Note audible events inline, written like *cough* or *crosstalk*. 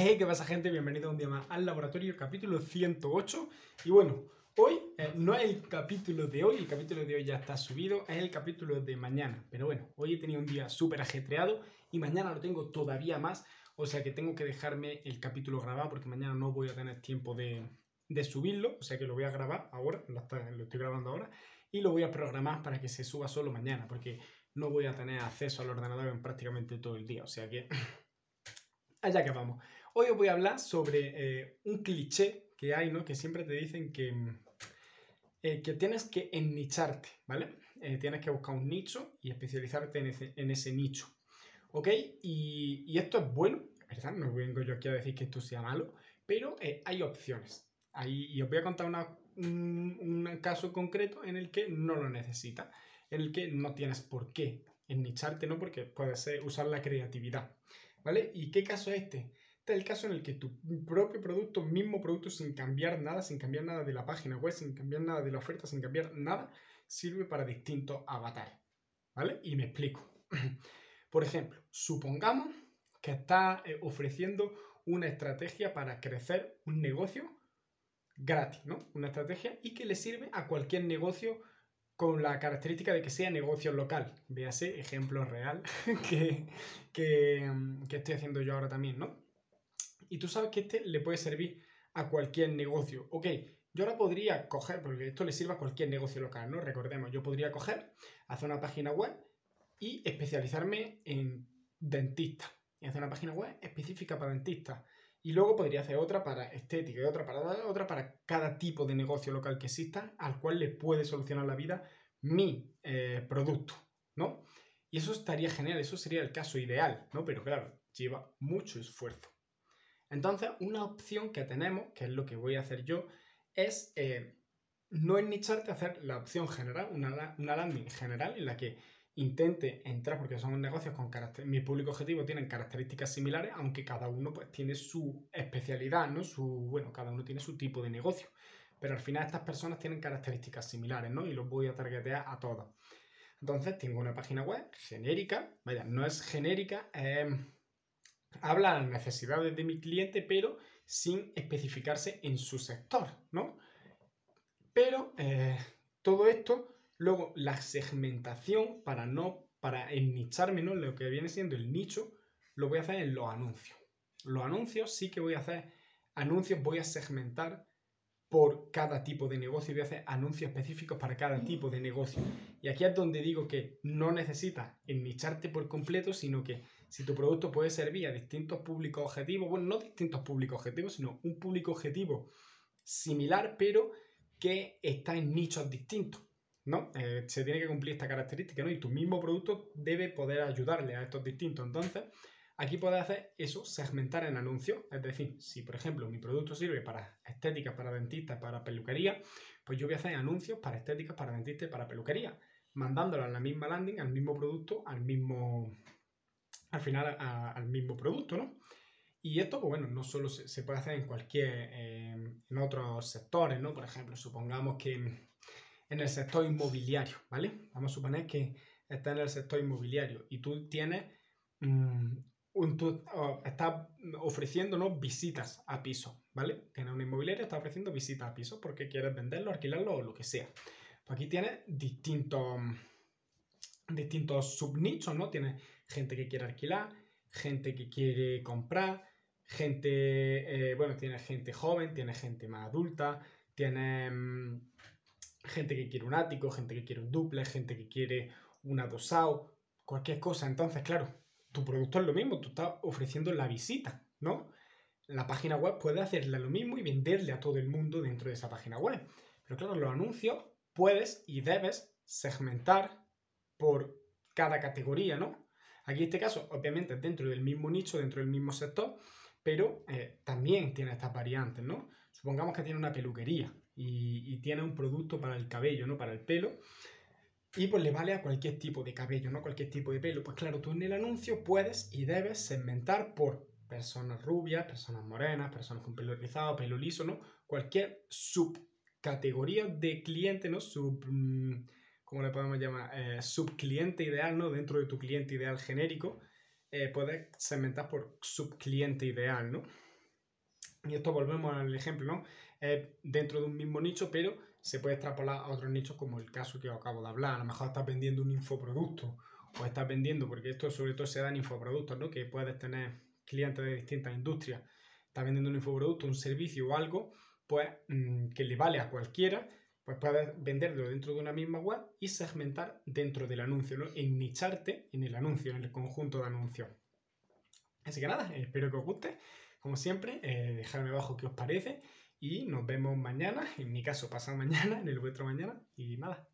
Hey, ¿qué pasa gente? Bienvenido un día más al laboratorio, capítulo 108. Y bueno, hoy eh, no es el capítulo de hoy, el capítulo de hoy ya está subido, es el capítulo de mañana. Pero bueno, hoy he tenido un día súper ajetreado y mañana lo tengo todavía más, o sea que tengo que dejarme el capítulo grabado porque mañana no voy a tener tiempo de, subirlo, o sea que lo voy a grabar ahora, lo, lo estoy grabando ahora, y lo voy a programar para que se suba solo mañana, porque no voy a tener acceso al ordenador en prácticamente todo el día, o sea que *laughs* allá que vamos. Hoy os voy a hablar sobre eh, un cliché que hay, ¿no? Que siempre te dicen que, eh, que tienes que ennicharte, ¿vale? Eh, tienes que buscar un nicho y especializarte en ese, nicho, ¿ok? Y, esto es bueno, ¿verdad? No vengo yo aquí a decir que esto sea malo, pero hay opciones. y os voy a contar un, un caso concreto en el que no lo necesitas, en el que no tienes por qué ennicharte, ¿no? Porque puedes usar la creatividad, ¿vale? ¿Y qué caso es este? Este es el caso en el que tu propio producto, mismo producto, sin cambiar nada, sin cambiar nada de la página web, sin cambiar nada de la oferta, sin cambiar nada, sirve para distintos avatares. ¿Vale? Y me explico. *clears throat* Por ejemplo, supongamos que estás eh, ofreciendo una estrategia para crecer un negocio gratis, ¿no? Una estrategia y que le sirve a cualquier negocio con la característica de que sea negocio local. Véase ejemplo real *laughs* que, que, que estoy haciendo yo ahora también, ¿no? Y tú sabes que este le puede servir a cualquier negocio. Ok, yo ahora podría coger, porque esto le sirve a cualquier negocio local, ¿no? Recordemos, yo podría coger, hacer una página web y especializarme en dentista. Y hacer una página web específica para dentistas. Y luego podría hacer otra para estética y otra para otra para cada tipo de negocio local que exista al cual le puede solucionar la vida mi eh, producto, ¿no? Y eso estaría genial, eso sería el caso ideal, ¿no? Pero claro, lleva mucho esfuerzo. Entonces, una opción que tenemos, que es lo que voy a hacer yo, es eh, no ennicharte hacer la opción general, una, landing general en la que intente entrar, porque son negocios con características, mi público objetivo tienen características similares, aunque cada uno pues tiene su especialidad, ¿no? Su, bueno, cada uno tiene su tipo de negocio. Pero al final estas personas tienen características similares, ¿no? Y los voy a targetear a todos. Entonces tengo una página web genérica, vaya, no es genérica, es habla las necesidades de mi cliente, pero sin especificarse en su sector, ¿no? Pero eh, todo esto, luego la segmentación para no, para ennicharme, ¿no? Lo que viene siendo el nicho, lo voy a hacer en los anuncios. Los anuncios sí que voy a hacer anuncios, voy a segmentar por cada tipo de negocio y voy a hacer anuncios específicos para cada tipo de negocio. Y aquí es donde digo que no necesitas ennicharte por completo, sino que si tu producto puede servir a distintos públicos objetivos, bueno, no distintos públicos objetivos, sino un público objetivo similar, pero que está en nichos distintos, ¿no? Eh, se tiene que cumplir esta característica, ¿no? Y tu mismo producto debe poder ayudarle a estos distintos. Entonces, aquí puedes hacer eso, segmentar en anuncios. Es decir, si por ejemplo mi producto sirve para estética, para dentistas, para peluquería, pues yo voy a hacer anuncios para estéticas, para dentistas y para peluquería, mandándolo a la misma landing, al mismo producto, al mismo al final al mismo producto, ¿no? Y esto, pues bueno, no solo se, puede hacer en cualquier, em, en otros sectores, ¿no? Por ejemplo, supongamos que en el sector inmobiliario, ¿vale? Vamos a suponer que estás en el sector inmobiliario y tú tienes, mm, un, tú, estás ofreciendo visitas a piso, ¿vale? Tienes una inmobiliaria, está ofreciendo visitas a piso porque quieres venderlo, alquilarlo o lo que sea. Pues aquí tienes distintos distintos subnichos, ¿no? Tienes gente que quiere alquilar, gente que quiere comprar, gente, eh, bueno, tiene gente joven, tiene gente más adulta, tiene mm, gente que quiere un ático, gente que quiere un duple, gente que quiere un adosado, cualquier cosa. Entonces, claro, tu producto es lo mismo, tú estás ofreciendo la visita, ¿no? La página web puede hacerle lo mismo y venderle a todo el mundo dentro de esa página web. Pero claro, los anuncios puedes y debes segmentar por cada categoría, ¿no? Aquí en este caso, obviamente, dentro del mismo nicho, dentro del mismo sector, pero eh, también tiene estas variantes, ¿no? Supongamos que tiene una peluquería y, tiene un producto para el cabello, ¿no? Para el pelo. Y pues le vale a cualquier tipo de cabello, ¿no? Cualquier tipo de pelo. Pues claro, tú en el anuncio puedes y debes segmentar por personas rubias, personas morenas, personas con pelo rizado, pelo liso, ¿no? Cualquier subcategoría de cliente, ¿no? Sub, mm, ¿cómo le podemos llamar? Eh, subcliente ideal, ¿no? Dentro de tu cliente ideal genérico, eh, puedes segmentar por subcliente ideal, ¿no? Y esto volvemos al ejemplo, ¿no? Es dentro de un mismo nicho, pero se puede extrapolar a otros nichos como el caso que os acabo de hablar. A lo mejor estás vendiendo un infoproducto o estás vendiendo, porque esto sobre todo se da en infoproductos, ¿no? Que puedes tener clientes de distintas industrias. Estás vendiendo un infoproducto, un servicio o algo, pues mm, que le vale a cualquiera, pues puedes venderlo dentro de una misma web y segmentar dentro del anuncio. En nicharte en el anuncio, en el conjunto de anuncios. Así que nada, espero que os guste. Como siempre, eh, dejadme abajo qué os parece y nos vemos mañana, en mi caso pasado mañana, en el vuestro mañana. Y nada,